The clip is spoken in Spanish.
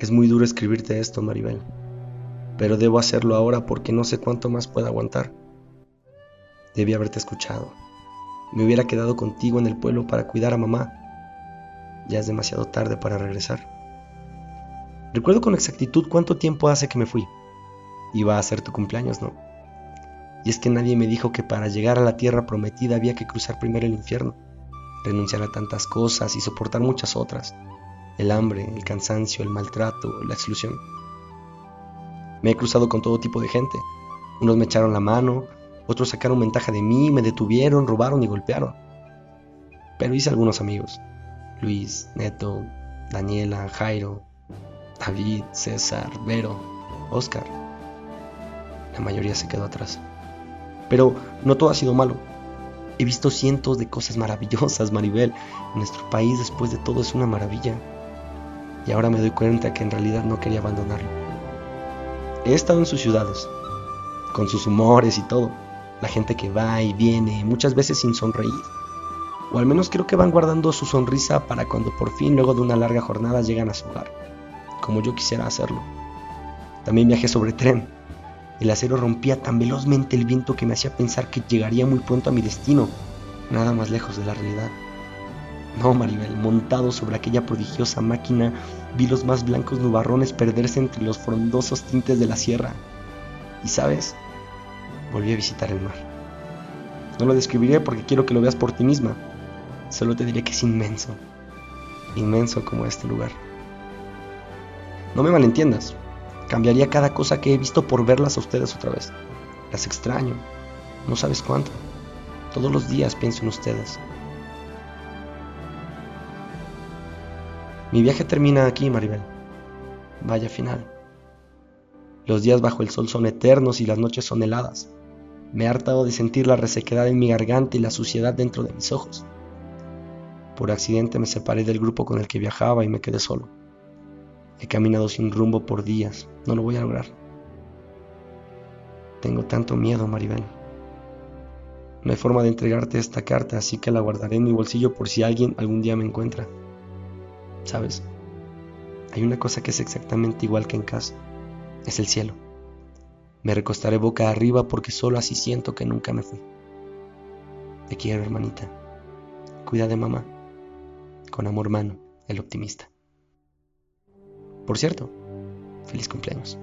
Es muy duro escribirte esto, Maribel, pero debo hacerlo ahora porque no sé cuánto más puedo aguantar. Debí haberte escuchado. Me hubiera quedado contigo en el pueblo para cuidar a mamá. Ya es demasiado tarde para regresar. Recuerdo con exactitud cuánto tiempo hace que me fui. Iba a ser tu cumpleaños, ¿no? Y es que nadie me dijo que para llegar a la tierra prometida había que cruzar primero el infierno, renunciar a tantas cosas y soportar muchas otras. El hambre, el cansancio, el maltrato, la exclusión. Me he cruzado con todo tipo de gente. Unos me echaron la mano, otros sacaron ventaja de mí, me detuvieron, robaron y golpearon. Pero hice algunos amigos. Luis, Neto, Daniela, Jairo, David, César, Vero, Oscar. La mayoría se quedó atrás. Pero no todo ha sido malo. He visto cientos de cosas maravillosas, Maribel. Nuestro país después de todo es una maravilla. Y ahora me doy cuenta que en realidad no quería abandonarlo. He estado en sus ciudades, con sus humores y todo la gente que va y viene, muchas veces sin sonreír. O al menos creo que van guardando su sonrisa para cuando por fin, luego de una larga jornada, llegan a su hogar, como yo quisiera hacerlo. También viajé sobre tren. El acero rompía tan velozmente el viento que me hacía pensar que llegaría muy pronto a mi destino, nada más lejos de la realidad. No, Maribel, montado sobre aquella prodigiosa máquina, vi los más blancos nubarrones perderse entre los frondosos tintes de la sierra. Y sabes, volví a visitar el mar. No lo describiré porque quiero que lo veas por ti misma. Solo te diré que es inmenso. Inmenso como este lugar. No me malentiendas. Cambiaría cada cosa que he visto por verlas a ustedes otra vez. Las extraño. No sabes cuánto. Todos los días pienso en ustedes. Mi viaje termina aquí, Maribel. Vaya final. Los días bajo el sol son eternos y las noches son heladas. Me he hartado de sentir la resequedad en mi garganta y la suciedad dentro de mis ojos. Por accidente me separé del grupo con el que viajaba y me quedé solo. He caminado sin rumbo por días. No lo voy a lograr. Tengo tanto miedo, Maribel. No hay forma de entregarte esta carta, así que la guardaré en mi bolsillo por si alguien algún día me encuentra. ¿Sabes? Hay una cosa que es exactamente igual que en casa. Es el cielo. Me recostaré boca arriba porque solo así siento que nunca me fui. Te quiero, hermanita. Cuida de mamá. Con amor mano, el optimista. Por cierto, feliz cumpleaños.